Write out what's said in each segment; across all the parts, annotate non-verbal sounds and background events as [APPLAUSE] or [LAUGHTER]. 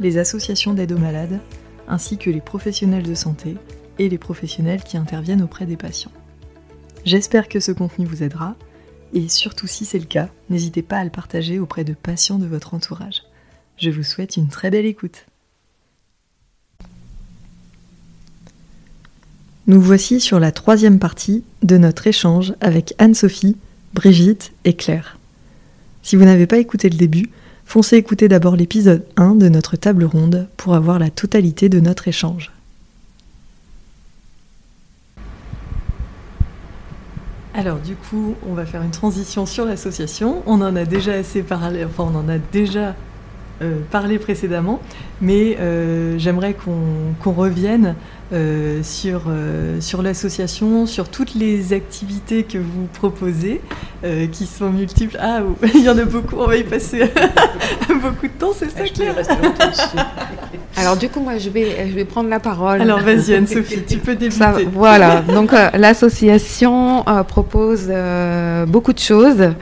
les associations d'aide aux malades, ainsi que les professionnels de santé et les professionnels qui interviennent auprès des patients. J'espère que ce contenu vous aidera, et surtout si c'est le cas, n'hésitez pas à le partager auprès de patients de votre entourage. Je vous souhaite une très belle écoute. Nous voici sur la troisième partie de notre échange avec Anne-Sophie, Brigitte et Claire. Si vous n'avez pas écouté le début, foncez écouter d'abord l'épisode 1 de notre table ronde pour avoir la totalité de notre échange. Alors du coup, on va faire une transition sur l'association. On en a déjà assez parlé, enfin on en a déjà euh, parlé précédemment, mais euh, j'aimerais qu'on revienne euh, sur, sur l'association, sur toutes les activités que vous proposez, qui sont multiples. Ah, [LAUGHS] il y en a beaucoup, on va y passer [LAUGHS] beaucoup de temps, c'est ça, Claire [LAUGHS] Alors du coup, moi, je vais, je vais prendre la parole. Alors vas-y, Anne-Sophie, tu peux débuter. voilà, donc l'association propose beaucoup de choses.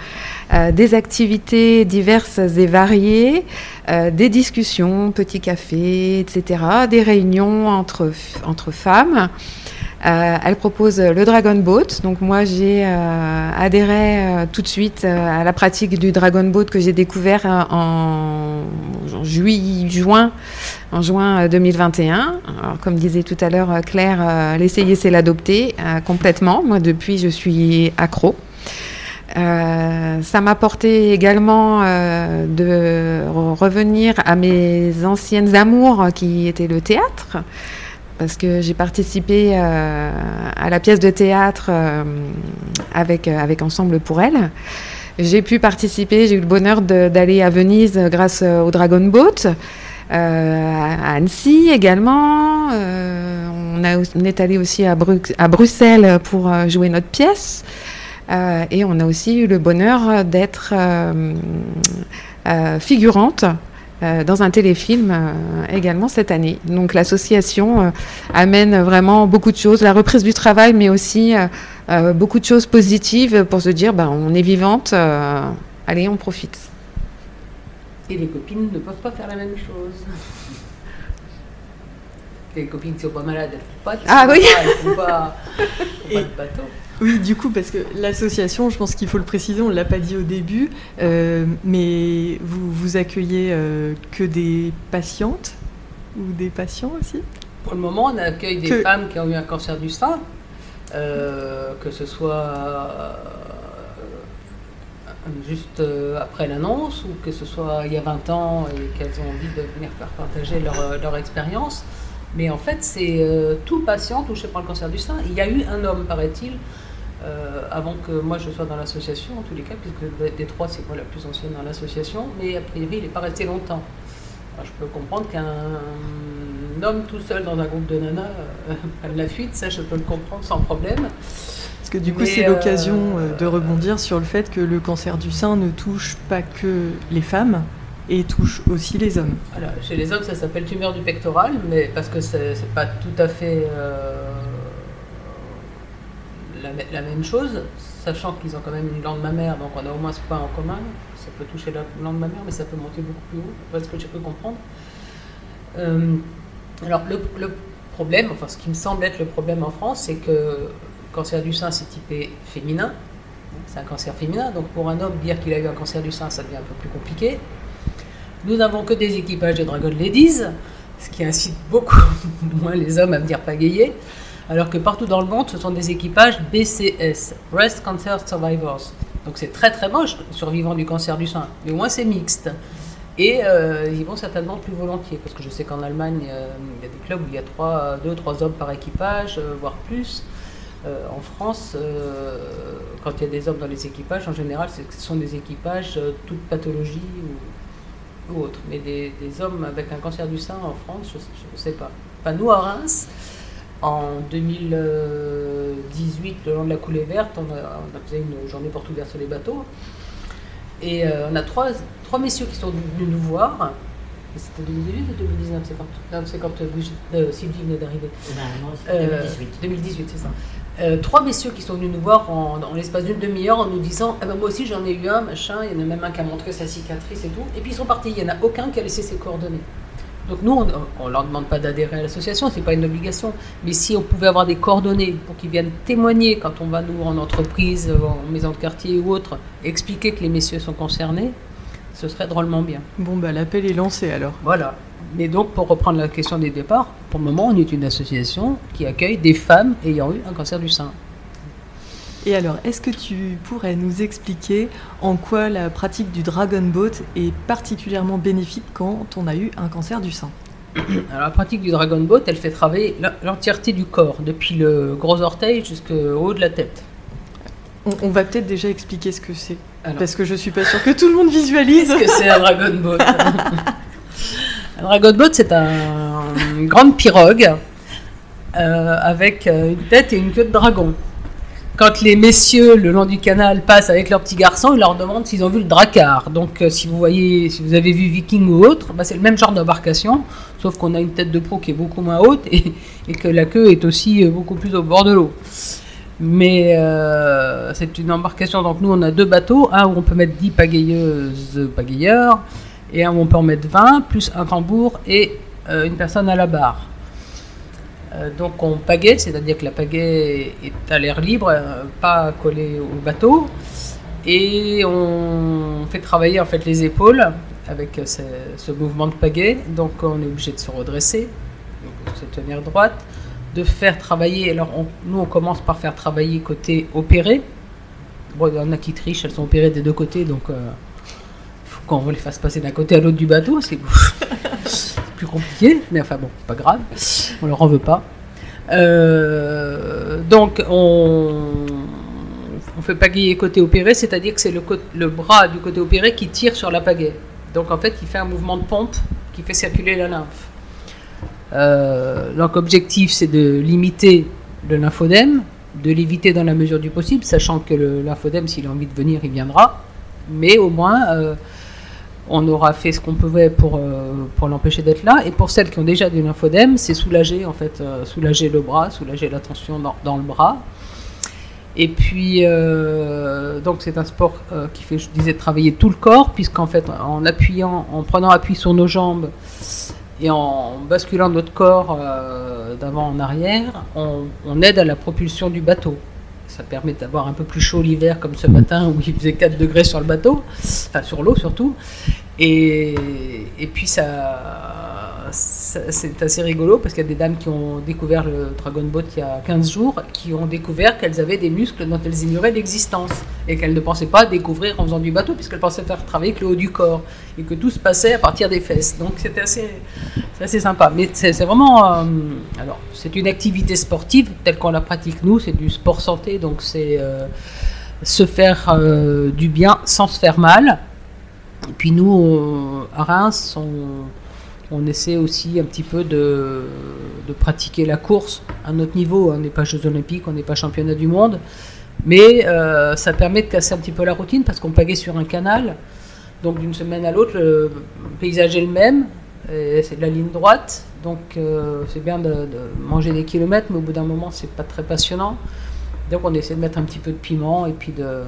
Euh, des activités diverses et variées, euh, des discussions, petits cafés, etc., des réunions entre, entre femmes. Euh, elle propose le Dragon Boat. Donc moi j'ai adhéré tout de suite à la pratique du Dragon Boat que j'ai découvert en, juillet, juin, en juin 2021. Alors, comme disait tout à l'heure Claire, l'essayer c'est l'adopter complètement. Moi depuis je suis accro. Euh, ça m'a porté également euh, de revenir à mes anciennes amours qui étaient le théâtre, parce que j'ai participé euh, à la pièce de théâtre avec, avec Ensemble pour elle. J'ai pu participer, j'ai eu le bonheur d'aller à Venise grâce au Dragon Boat. à Annecy également. on, est allé aussi à Bruxelles pour jouer notre pièce. Euh, et on a aussi eu le bonheur d'être euh, euh, figurante dans un téléfilm également cette année. Donc l'association amène vraiment beaucoup de choses, la reprise du travail, mais aussi beaucoup de choses positives pour se dire, ben, on est vivante, allez, on profite. Et les copines ne peuvent pas faire la même chose. Les copines qui sont pas malades, elles ne font pas de ah, oui. elles font pas, font pas de bateau. [LAUGHS] Oui, du coup, parce que l'association, je pense qu'il faut le préciser, on ne l'a pas dit au début, euh, mais vous, vous accueillez euh, que des patientes ou des patients aussi? Pour le moment, on accueille des femmes qui ont eu un cancer du sein, euh, que ce soit juste après l'annonce ou que ce soit il y a 20 ans et qu'elles ont envie de venir faire partager leur, leur expérience. Mais en fait, c'est tout patient touché par le cancer du sein. Il y a eu un homme, paraît-il, euh, avant que moi je sois dans l'association, en tous les cas, puisque des trois, c'est moi la plus ancienne dans l'association, mais a priori, il n'est pas resté longtemps. je peux comprendre qu'un homme tout seul dans un groupe de nanas euh, [LAUGHS] prenne la fuite, ça je peux le comprendre sans problème. Parce que du coup, c'est l'occasion euh, de rebondir sur le fait que le cancer du sein ne touche pas que les femmes, et touche aussi les hommes. Voilà, chez les hommes, ça s'appelle tumeur du pectoral, mais parce que c'est pas tout à fait la, même chose, sachant qu'ils ont quand même une glande mammaire, donc on a au moins ce point en commun. Ça peut toucher la glande mammaire, mais ça peut monter beaucoup plus haut, parce que je peux comprendre. Euh, alors le, problème, enfin ce qui me semble être le problème en France, c'est que le cancer du sein c'est typé féminin, c'est un cancer féminin, donc pour un homme dire qu'il a eu un cancer du sein, ça devient un peu plus compliqué. Nous n'avons que des équipages de Dragon Ladies, ce qui incite beaucoup [LAUGHS] moins les hommes à me dire pagayer alors que partout dans le monde, ce sont des équipages BCS, Breast Cancer Survivors. Donc c'est très très moche, survivants du cancer du sein, mais au moins c'est mixte. Et euh, ils vont certainement plus volontiers, parce que je sais qu'en Allemagne, euh, il y a des clubs où il y a 3, 2, 3 hommes par équipage, euh, voire plus. en France, quand il y a des hommes dans les équipages, en général, ce sont des équipages toutes pathologies ou autres. Mais des, des hommes avec un cancer du sein en France, je ne sais pas. Enfin, nous, à Reims, en 2018, le long de la coulée verte, on a, on a fait une journée porte ouverte sur les bateaux. Et euh, on a trois, trois messieurs qui sont venus nous voir. C'était 2018 ou 2019 C'est quand, non, c'est quand euh, Brigitte- euh, Sylvie venait d'arriver. Ben, non, c'est Euh, 2018. 2018, c'est ça. Euh, trois messieurs qui sont venus nous voir en, en l'espace d'une demi-heure en nous disant ah ben moi aussi j'en ai eu un, machin, il y en a même un qui a montré sa cicatrice et tout. Et puis ils sont partis, il n'y en a aucun qui a laissé ses coordonnées. Donc nous, on ne leur demande pas d'adhérer à l'association, c'est pas une obligation. Mais si on pouvait avoir des coordonnées pour qu'ils viennent témoigner quand on va nous en entreprise, en maison de quartier ou autre, expliquer que les messieurs sont concernés, ce serait drôlement bien. Bon, bah l'appel est lancé alors. Voilà. Mais donc, pour reprendre la question des départs, pour le moment, on est une association qui accueille des femmes ayant eu un cancer du sein. Et alors, est-ce que tu pourrais nous expliquer en quoi la pratique du dragon boat est particulièrement bénéfique quand on a eu un cancer du sein? [CLEARS THROAT] Alors, la pratique du dragon boat, elle fait travailler l'en- l'entièreté du corps, depuis le gros orteil jusqu'au haut de la tête. on, on va peut-être déjà expliquer ce que c'est, parce que je suis pas sûre que tout le monde visualise. [LAUGHS] qu'est-ce que c'est un dragon boat? [LAUGHS] Un dragon boat, c'est un- une grande pirogue euh, avec euh, une tête et une queue de dragon. Quand les messieurs le long du canal passent avec leurs petits garçons, ils leur demandent s'ils ont vu le dracar. Donc, euh, si vous voyez, si vous avez vu Viking ou autre, bah, c'est le même genre d'embarcation, sauf qu'on a une tête de pro qui est beaucoup moins haute et, que la queue est aussi euh, beaucoup plus au bord de l'eau. Mais euh, c'est une embarcation, donc nous on a deux bateaux, un où on peut mettre 10 pagayeuses, pagayeurs, et un où on peut en mettre 20, plus un tambour et une personne à la barre. Euh, donc on pagaie, c'est-à-dire que la pagaie est à l'air libre, euh, pas collée au bateau, et on fait travailler en fait les épaules avec euh, ce, mouvement de pagaie, donc on est obligé de se redresser, de se tenir droite, de faire travailler, alors nous on commence par faire travailler côté opéré, bon il y en a qui trichent, elles sont opérées des deux côtés, donc euh, il faut qu'on les fasse passer d'un côté à l'autre du bateau, c'est [LAUGHS] c'est plus compliqué, mais enfin bon, pas grave, on leur en veut pas. Euh, donc on, on fait pagayer côté opéré, c'est-à-dire que c'est le, le bras du côté opéré qui tire sur la pagaie. Donc en fait, il fait un mouvement de pompe qui fait circuler la lymphe. Euh, donc objectif, c'est de limiter le lymphodème, de l'éviter dans la mesure du possible, sachant que le lymphodème, s'il a envie de venir, il viendra. Mais au moins, euh, on aura fait ce qu'on pouvait pour, euh, pour l'empêcher d'être là. Et pour celles qui ont déjà du lymphodème, c'est soulager en fait, euh, soulager le bras, soulager la tension dans, le bras. Et puis, euh, donc c'est un sport qui fait, je disais, travailler tout le corps, puisqu'en fait, en appuyant, en prenant appui sur nos jambes et en basculant notre corps d'avant en arrière, on aide à la propulsion du bateau. Ça permet d'avoir un peu plus chaud l'hiver, comme ce matin où il faisait 4 degrés sur le bateau, enfin sur l'eau surtout. Et, et puis ça, ça- c'est assez rigolo parce qu'il y a des dames qui ont découvert le Dragon Boat il y a 15 jours, qui ont découvert qu'elles avaient des muscles dont elles ignoraient l'existence et qu'elles ne pensaient pas découvrir en faisant du bateau puisqu'elles pensaient faire travailler que le haut du corps et que tout se passait à partir des fesses. Donc c'était assez, assez sympa. Mais c'est vraiment, euh, alors c'est une activité sportive telle qu'on la pratique nous, c'est du sport santé, donc c'est euh, se faire euh, du bien sans se faire mal. Et puis nous, à Reims, on, on essaie aussi un petit peu de, pratiquer la course à notre niveau. On n'est pas Jeux Olympiques, on n'est pas championnat du monde, mais euh, ça permet de casser un petit peu la routine parce qu'on pagaie sur un canal. Donc d'une semaine à l'autre, le paysage est le même, c'est de la ligne droite. Donc euh, c'est bien de, de manger des kilomètres, mais au bout d'un moment, c'est pas très passionnant. Donc on essaie de mettre un petit peu de piment et puis de,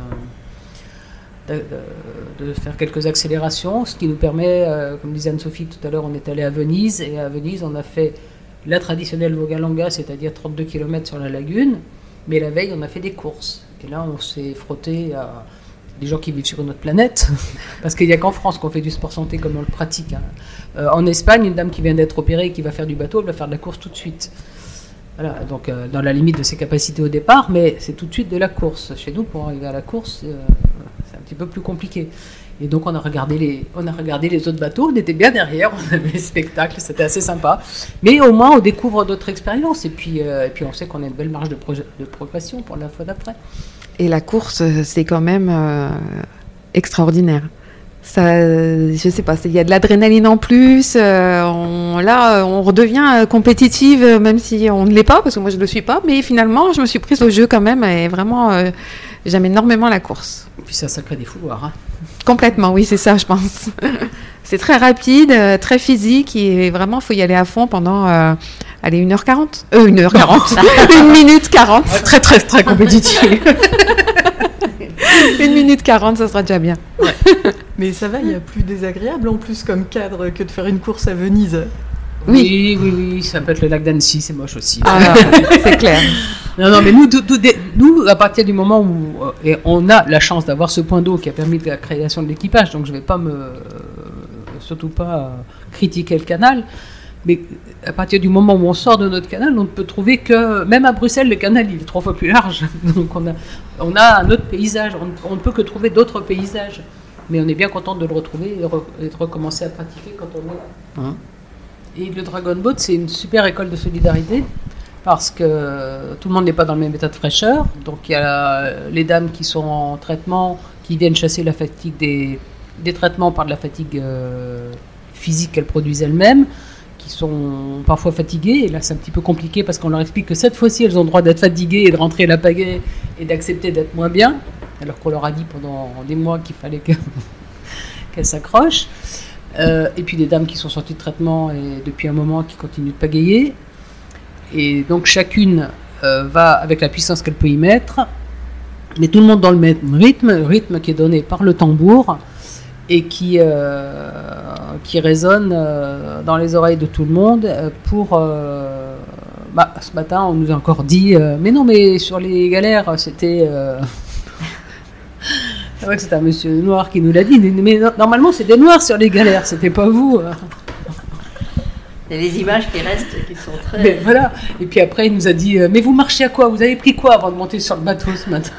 de, de- faire quelques accélérations, ce qui nous permet, euh, comme disait Anne-Sophie tout à l'heure, on est allé à Venise, et à Venise, on a fait la traditionnelle Vogalanga, c'est-à-dire 32 km sur la lagune, mais la veille, on a fait des courses. Et là, on s'est frotté à des gens qui vivent sur une autre planète, [LAUGHS] parce qu'il n'y a qu'en France qu'on fait du sport santé comme on le pratique. hein. Euh, en Espagne, une dame qui vient d'être opérée et qui va faire du bateau, elle va faire de la course tout de suite. Voilà, donc euh, dans la limite de ses capacités au départ, mais c'est tout de suite de la course. Chez nous, pour arriver à la course, euh, petit peu plus compliqué. Et donc on a regardé les, on a regardé les autres bateaux, on était bien derrière, [LAUGHS] on avait les spectacles, c'était assez sympa. Mais au moins on découvre d'autres expériences et puis, euh, et puis on sait qu'on a une belle marge de, de progression pour la fois d'après. Et la course, c'est quand même euh, extraordinaire. Ça, je sais pas, il y a de l'adrénaline en plus. Euh, on, là, on redevient euh, compétitive, euh, même si on ne l'est pas, parce que moi je ne le suis pas. Mais finalement, je me suis prise au jeu quand même, et vraiment, j'aime énormément la course. Et puis ça, ça crée des fouloirs. Hein. Complètement, oui, c'est ça, je pense. [LAUGHS] c'est très rapide, très physique, et vraiment, il faut y aller à fond pendant, allez, 1h40. Euh, 1h40. 1 [LAUGHS] minute 40. très, très, très compétitif. [LAUGHS] Une minute 40, ça sera déjà bien. Mais ça va, il y a plus désagréable en plus comme cadre que de faire une course à Venise. Oui, oui, oui, ça peut être le lac d'Annecy, c'est moche aussi. Ah, [LAUGHS] c'est clair. Non, non, mais nous, nous, à partir du moment où euh, et on a la chance d'avoir ce point d'eau qui a permis la création de l'équipage, donc je ne vais pas me, surtout pas critiquer le canal, mais à partir du moment où on sort de notre canal, on ne peut trouver que, même à Bruxelles, le canal il est trois fois plus large. [LAUGHS] Donc on a, on a un autre paysage, on, ne peut que trouver d'autres paysages. Mais on est bien content de le retrouver et, de recommencer à pratiquer quand on est là. Hein et le Dragon Boat, c'est une super école de solidarité parce que tout le monde n'est pas dans le même état de fraîcheur. Donc il y a les dames qui sont en traitement, qui viennent chasser la fatigue des, des traitements par de la fatigue euh, physique qu'elles produisent elles-mêmes qui sont parfois fatiguées. Et là, c'est un petit peu compliqué parce qu'on leur explique que cette fois-ci, elles ont le droit d'être fatiguées et de rentrer la pagaie et d'accepter d'être moins bien, alors qu'on leur a dit pendant des mois qu'il fallait [LAUGHS] qu'elles s'accrochent. Euh, et puis des dames qui sont sorties de traitement et depuis un moment qui continuent de pagayer. Et donc chacune euh, va avec la puissance qu'elle peut y mettre, mais tout le monde dans le même rythme, rythme qui est donné par le tambour et qui, euh, qui résonne euh, dans les oreilles de tout le monde euh, pour... Bah, ce matin, on nous a encore dit, mais non, mais sur les galères, c'était... [LAUGHS] C'est vrai que c'est un monsieur noir qui nous l'a dit, mais normalement c'est des noirs sur les galères, c'était pas vous. Il y a des images qui restent, qui sont très. Mais voilà. Et puis après, il nous a dit Mais vous marchez à quoi? Vous avez pris quoi avant de monter sur le bateau ce matin?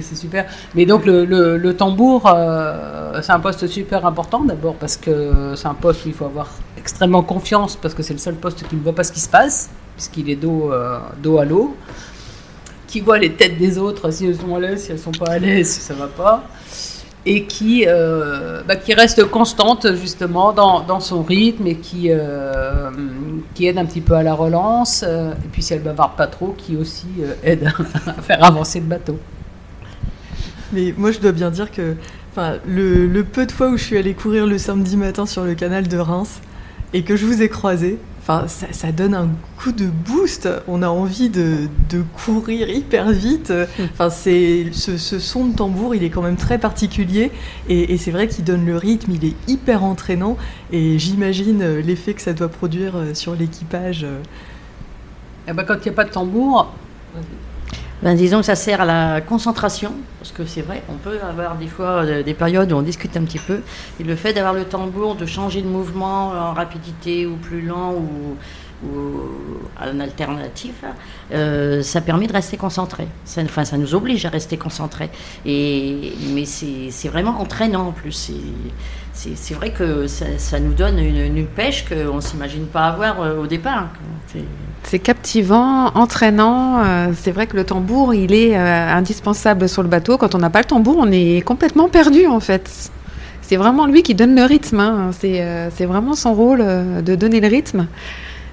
C'est super. Mais donc le, tambour, euh, c'est un poste super important d'abord parce que c'est un poste où il faut avoir extrêmement confiance parce que c'est le seul poste qui ne voit pas ce qui se passe puisqu'il est dos, euh, dos à l'eau, qui voit les têtes des autres si elles sont à l'aise, si elles sont pas à l'aise, si ça va pas, et qui, euh, bah, reste constante justement dans, son rythme et qui, qui aide un petit peu à la relance, et puis si elle bavarde pas trop, qui aussi aide [LAUGHS] à faire avancer le bateau. Mais moi, je dois bien dire que enfin, le, peu de fois où je suis allée courir le samedi matin sur le canal de Reims et que je vous ai croisé, enfin, ça, donne un coup de boost. On a envie de, courir hyper vite. Enfin, c'est ce, son de tambour, il est quand même très particulier et, c'est vrai qu'il donne le rythme. Il est hyper entraînant et j'imagine l'effet que ça doit produire sur l'équipage. Eh ben, quand il n'y a pas de tambour, ben, disons que ça sert à la concentration, parce que c'est vrai, on peut avoir des fois euh, des périodes où on discute un petit peu, et le fait d'avoir le tambour, de changer de mouvement en rapidité ou plus lent ou, un alternatif, euh, ça permet de rester concentré. Ça, enfin, ça nous oblige à rester concentré. Et, mais c'est vraiment entraînant en plus. C'est vrai que ça, nous donne une, pêche qu'on ne s'imagine pas avoir euh, au départ. C'est captivant, entraînant. C'est vrai que le tambour, il est indispensable sur le bateau. Quand on n'a pas le tambour, on est complètement perdu en fait. C'est vraiment lui qui donne le rythme. Hein. Euh, c'est vraiment son rôle de donner le rythme.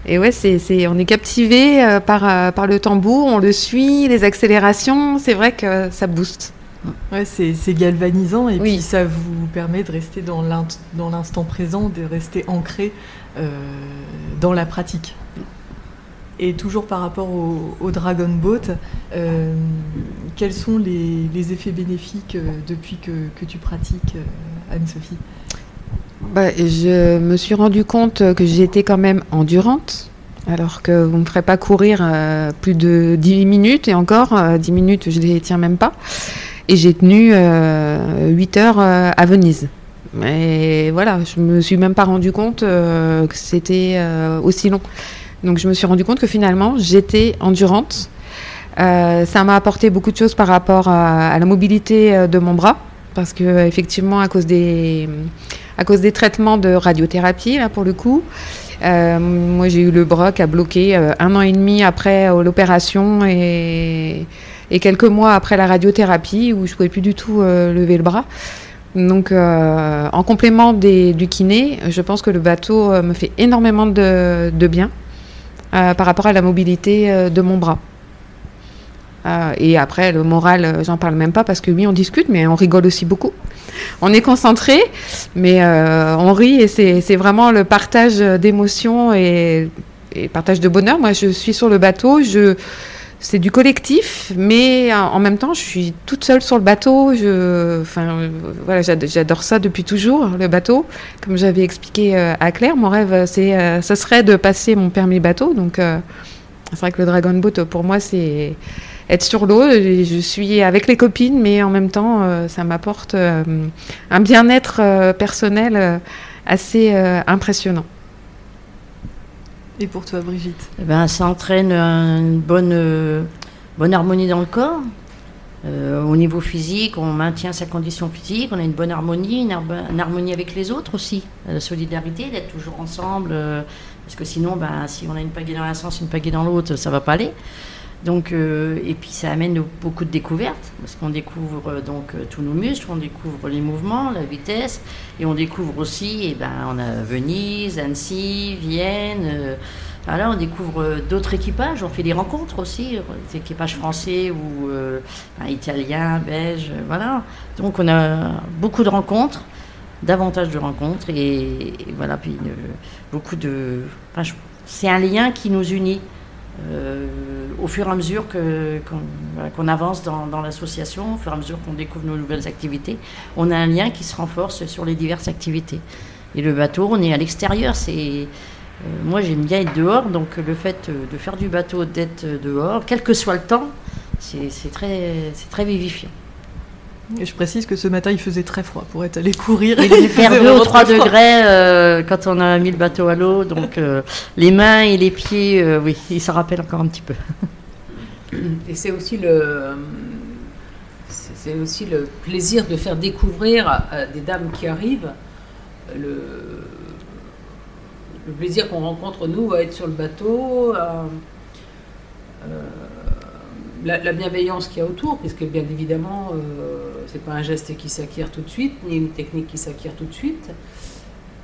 Et ouais, c'est, on est captivé par, par le tambour, on le suit, les accélérations. C'est vrai que ça booste. Ouais, c'est, galvanisant et puis ça vous permet de rester dans, l'instant présent, de rester ancré dans la pratique. Et toujours par rapport au, Dragon Boat, euh, quels sont les, effets bénéfiques euh, depuis que, tu pratiques, euh, Anne-Sophie? Bah, Je me suis rendu compte que j'étais quand même endurante, alors qu'on ne me ferait pas courir plus de 10 minutes, et encore, 10 minutes, je ne les tiens même pas. Et j'ai tenu 8 heures à Venise. Mais voilà, je me suis même pas rendu compte que c'était aussi long. Donc je me suis rendu compte que finalement, j'étais endurante. Euh, ça m'a apporté beaucoup de choses par rapport à, la mobilité euh, de mon bras, parce que effectivement, à cause des, à cause des traitements de radiothérapie, là pour le coup, euh, moi j'ai eu le bras qui a bloqué un an et demi après l'opération et, et, quelques mois après la radiothérapie, où je pouvais plus du tout lever le bras. Donc, en complément du kiné, je pense que le bateau me fait énormément de, bien par rapport à la mobilité de mon bras. et après, le moral, j'en parle même pas parce que oui, on discute, mais on rigole aussi beaucoup. On est concentré, mais on rit et c'est vraiment le partage d'émotions et, et, partage de bonheur. Moi, je suis sur le bateau, je c'est du collectif, mais en même temps, je suis toute seule sur le bateau. Je, enfin, voilà, j'adore ça depuis toujours, le bateau. Comme j'avais expliqué euh, à Claire, mon rêve, c'est, euh, ce serait de passer mon permis bateau. Donc, euh, c'est vrai que le Dragon Boat, pour moi, c'est être sur l'eau. Je suis avec les copines, mais en même temps, ça m'apporte un bien-être personnel assez impressionnant. Et pour toi, Brigitte eh ben, Ça entraîne une bonne, euh, bonne harmonie dans le corps. Euh, au niveau physique, on maintient sa condition physique, on a une bonne harmonie, une, harmonie avec les autres aussi. La solidarité, d'être toujours ensemble, euh, parce que sinon, ben, si on a une pagaie dans un sens, une pagaie dans l'autre, ça va pas aller. Donc, et puis ça amène beaucoup de découvertes, parce qu'on découvre donc tous nos muscles, on découvre les mouvements, la vitesse, et on découvre aussi, et eh ben, on a Venise, Annecy, Vienne. On découvre d'autres équipages, on fait des rencontres aussi, des équipages français ou euh, italiens, belges, voilà. Donc, on a beaucoup de rencontres, davantage de rencontres, et, voilà, puis beaucoup de. c'est un lien qui nous unit. Euh, au fur et à mesure qu'on avance dans, l'association, au fur et à mesure qu'on découvre nos nouvelles activités, on a un lien qui se renforce sur les diverses activités. Et le bateau, on est à l'extérieur, c'est euh, moi j'aime bien être dehors, donc le fait de faire du bateau, d'être dehors, quel que soit le temps, c'est très vivifiant. Et je précise que ce matin, il faisait très froid pour être allé courir. Il devait faire 2 ou 3 degrés euh, quand on a mis le bateau à l'eau. Donc euh, les mains et les pieds, euh, oui, il s'en rappelle encore un petit peu. Et c'est aussi le, c'est aussi le plaisir de faire découvrir à des dames qui arrivent le, le plaisir qu'on rencontre nous à être sur le bateau la, bienveillance qu'il y a autour, puisque bien évidemment, euh, c'est pas un geste qui s'acquiert tout de suite, ni une technique qui s'acquiert tout de suite.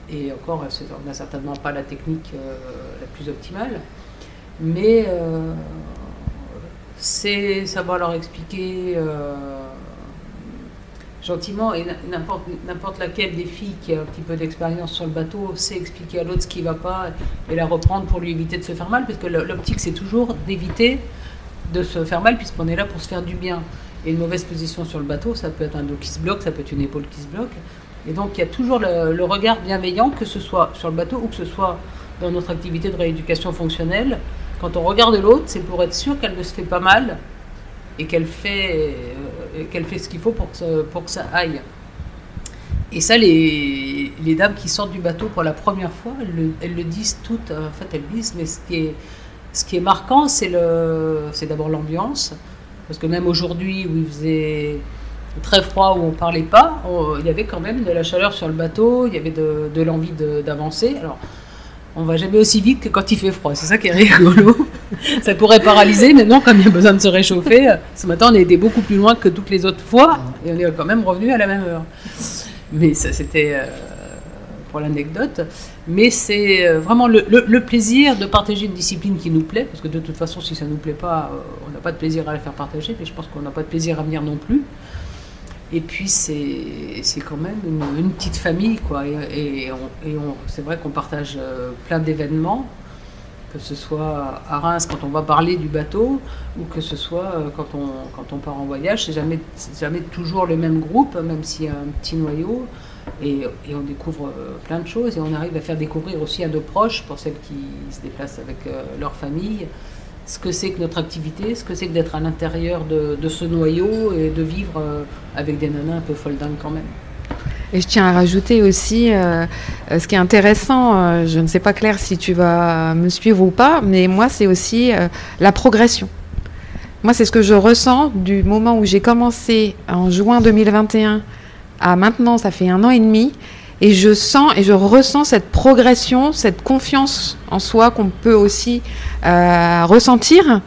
Et encore, on n'a certainement pas la technique euh, la plus optimale. Mais euh, c'est savoir leur expliquer gentiment, et n'importe laquelle des filles qui a un petit peu d'expérience sur le bateau sait expliquer à l'autre ce qui ne va pas et la reprendre pour lui éviter de se faire mal, parce que l'optique c'est toujours d'éviter de se faire mal puisqu'on est là pour se faire du bien. Et une mauvaise position sur le bateau, ça peut être un dos qui se bloque, ça peut être une épaule qui se bloque. Et donc il y a toujours le, regard bienveillant, que ce soit sur le bateau ou que ce soit dans notre activité de rééducation fonctionnelle. Quand on regarde l'autre, c'est pour être sûr qu'elle ne se fait pas mal et qu'elle fait, euh, qu'elle fait ce qu'il faut pour que, pour que ça aille. Et ça, les, les, dames qui sortent du bateau pour la première fois, elles le, elles le disent toutes. En fait, elles disent, mais ce qui est ce qui est marquant, c'est d'abord l'ambiance. Parce que même aujourd'hui, où il faisait très froid, où on ne parlait pas, il y avait quand même de la chaleur sur le bateau, il y avait de, l'envie d'avancer. Alors, on va jamais aussi vite que quand il fait froid. C'est ça qui est rigolo. [LAUGHS] ça pourrait paralyser, mais non, comme il y a besoin de se réchauffer, ce matin, on a été beaucoup plus loin que toutes les autres fois, et on est quand même revenu à la même heure. Mais ça, c'était... Euh, l'anecdote, mais c'est euh, vraiment le, plaisir de partager une discipline qui nous plaît, parce que de toute façon, si ça ne nous plaît pas, euh, on n'a pas de plaisir à la faire partager, mais je pense qu'on n'a pas de plaisir à venir non plus. Et puis, c'est quand même une, petite famille, quoi. Et, c'est vrai qu'on partage euh, plein d'événements, que ce soit à Reims quand on va parler du bateau, ou que ce soit quand on, quand on part en voyage. C'est jamais, jamais toujours le même groupe, même s'il y a un petit noyau. Et, on découvre euh, plein de choses et on arrive à faire découvrir aussi à nos proches, pour celles qui se déplacent avec euh, leur famille, ce que c'est que notre activité, ce que c'est que d'être à l'intérieur de, ce noyau et de vivre euh, avec des nanas un peu foldingues quand même. Et je tiens à rajouter aussi, ce qui est intéressant, je ne sais pas Claire si tu vas me suivre ou pas, mais moi c'est aussi la progression. Moi c'est ce que je ressens du moment où j'ai commencé en juin 2021 à maintenant, ça fait un an et demi, et je sens et je ressens cette progression, cette confiance en soi qu'on peut aussi euh, ressentir.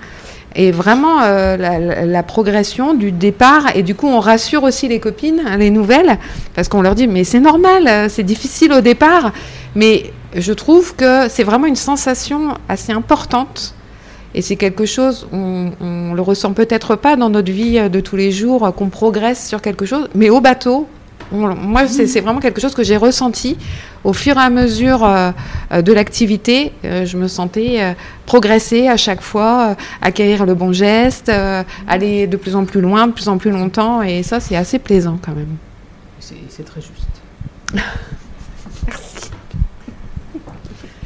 et vraiment euh, la, progression du départ. Et du coup, on rassure aussi les copines, hein, les nouvelles, parce qu'on leur dit, mais c'est normal, c'est difficile au départ. Mais je trouve que c'est vraiment une sensation assez importante. Et c'est quelque chose, on, on le ressent peut-être pas dans notre vie de tous les jours, qu'on progresse sur quelque chose, mais au bateau, moi, c'est vraiment quelque chose que j'ai ressenti au fur et à mesure euh, euh, de l'activité. Euh, je me sentais progresser à chaque fois, acquérir le bon geste, aller de plus en plus loin, de plus en plus longtemps. Et ça, c'est assez plaisant quand même. C'est très juste. Merci.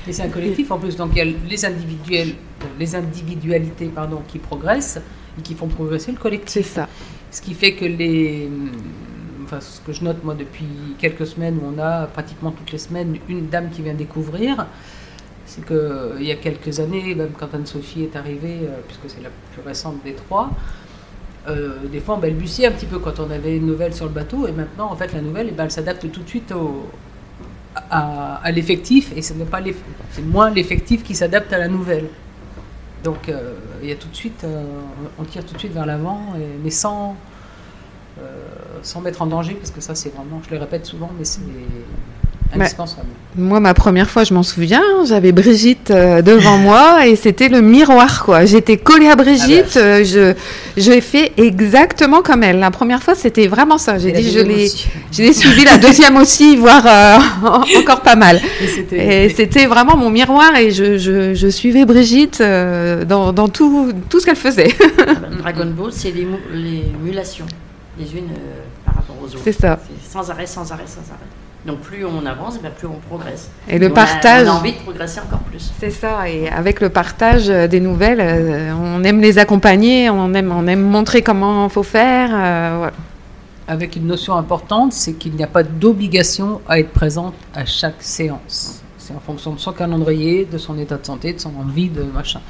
Et c'est un collectif en plus, donc il y a les individuels, les individualités pardon, qui progressent et qui font progresser le collectif. C'est ça. Ce qui fait que les ce que je note moi depuis quelques semaines où on a pratiquement toutes les semaines une dame qui vient découvrir, c'est qu'il y a quelques années, même quand Anne-Sophie est arrivée, euh, puisque c'est la plus récente des trois, euh, des fois on balbutiait un petit peu quand on avait une nouvelle sur le bateau, et maintenant en fait la nouvelle, eh ben, elle s'adapte tout de suite à, l'effectif, et ce n'est pas c'est moins l'effectif qui s'adapte à la nouvelle. Donc euh, il y a tout de suite, on tire tout de suite vers l'avant, mais sans euh, sans mettre en danger, parce que ça, c'est vraiment, je le répète souvent, mais c'est indispensable. moi, ma première fois, je m'en souviens, j'avais Brigitte euh, devant moi [LAUGHS] et c'était le miroir, quoi. J'étais collée à Brigitte, ah bah. euh, je, je fait exactement comme elle. La première fois, c'était vraiment ça. J'ai dit, je l'ai, je l'ai suivi la deuxième aussi, [LAUGHS] voire [LAUGHS] encore pas mal. Et c'était vraiment mon miroir et je, je, je suivais Brigitte dans, dans, tout, tout ce qu'elle faisait. Dragon Ball, c'est l'émulation les unes euh, par rapport aux autres. C'est ça. Sans arrêt, sans arrêt, sans arrêt. Donc plus on avance, ben, plus on progresse. Et, le partage. on a envie de progresser encore plus. C'est ça. Et avec le partage des nouvelles, euh, on aime les accompagner, on aime, on aime montrer comment il faut faire. Euh, avec une notion importante, c'est qu'il n'y a pas d'obligation à être présente à chaque séance. C'est en fonction de son calendrier, de son état de santé, de son envie, de machin.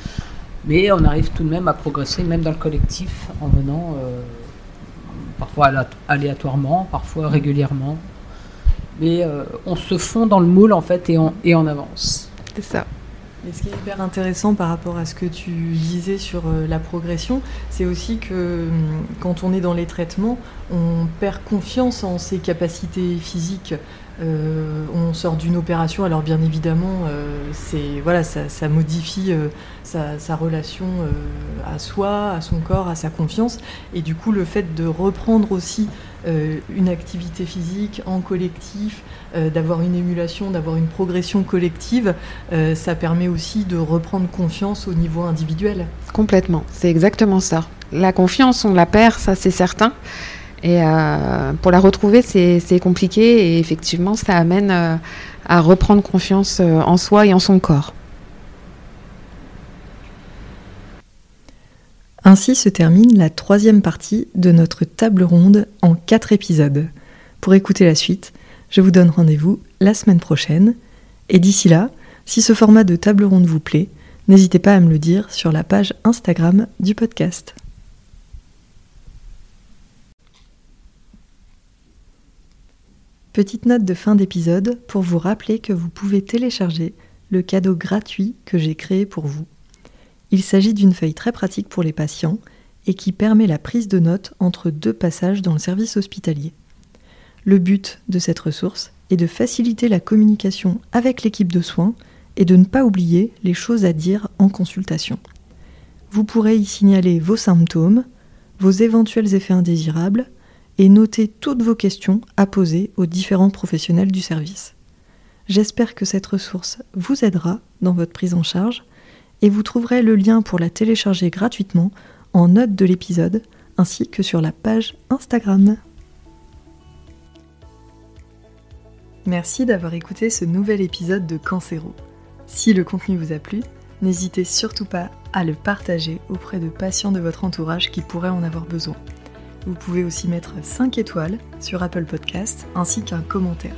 Mais on arrive tout de même à progresser, même dans le collectif, en venant parfois aléatoirement, parfois régulièrement. Mais euh, on se fond dans le moule en fait et on, et on avance. C'est ça. Et ce qui est hyper intéressant par rapport à ce que tu disais sur euh, la progression, c'est aussi que hum, quand on est dans les traitements, on perd confiance en ses capacités physiques. Euh, on sort d'une opération, alors bien évidemment, c'est voilà, ça, modifie sa, relation à soi, à son corps, à sa confiance, et du coup le fait de reprendre aussi une activité physique en collectif, euh, d'avoir une émulation, d'avoir une progression collective, euh, ça permet aussi de reprendre confiance au niveau individuel. Complètement, c'est exactement ça. La confiance, on la perd, ça c'est certain. Et euh, pour la retrouver, c'est compliqué et effectivement, ça amène à reprendre confiance en soi et en son corps. Ainsi se termine la troisième partie de notre table ronde en quatre épisodes. Pour écouter la suite, je vous donne rendez-vous la semaine prochaine. Et d'ici là, si ce format de table ronde vous plaît, n'hésitez pas à me le dire sur la page Instagram du podcast. Petite note de fin d'épisode pour vous rappeler que vous pouvez télécharger le cadeau gratuit que j'ai créé pour vous. Il s'agit d'une feuille très pratique pour les patients et qui permet la prise de notes entre deux passages dans le service hospitalier. Le but de cette ressource est de faciliter la communication avec l'équipe de soins et de ne pas oublier les choses à dire en consultation. Vous pourrez y signaler vos symptômes, vos éventuels effets indésirables et noter toutes vos questions à poser aux différents professionnels du service. J'espère que cette ressource vous aidera dans votre prise en charge et vous trouverez le lien pour la télécharger gratuitement en note de l'épisode ainsi que sur la page Instagram. Merci d'avoir écouté ce nouvel épisode de Cancéro. Si le contenu vous a plu, n'hésitez surtout pas à le partager auprès de patients de votre entourage qui pourraient en avoir besoin. Vous pouvez aussi mettre 5 étoiles sur Apple Podcast ainsi qu'un commentaire.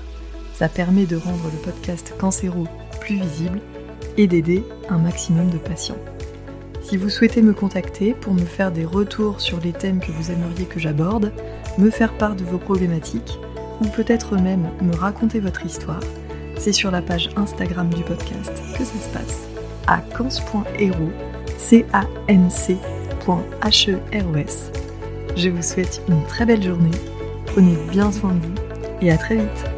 Ça permet de rendre le podcast Cancéro plus visible et d'aider un maximum de patients. Si vous souhaitez me contacter pour me faire des retours sur les thèmes que vous aimeriez que j'aborde, me faire part de vos problématiques, ou peut-être même me raconter votre histoire, c'est sur la page Instagram du podcast que ça se passe, à cans.hero, C-A-N-C Je vous souhaite une très belle journée, prenez bien soin de vous et à très vite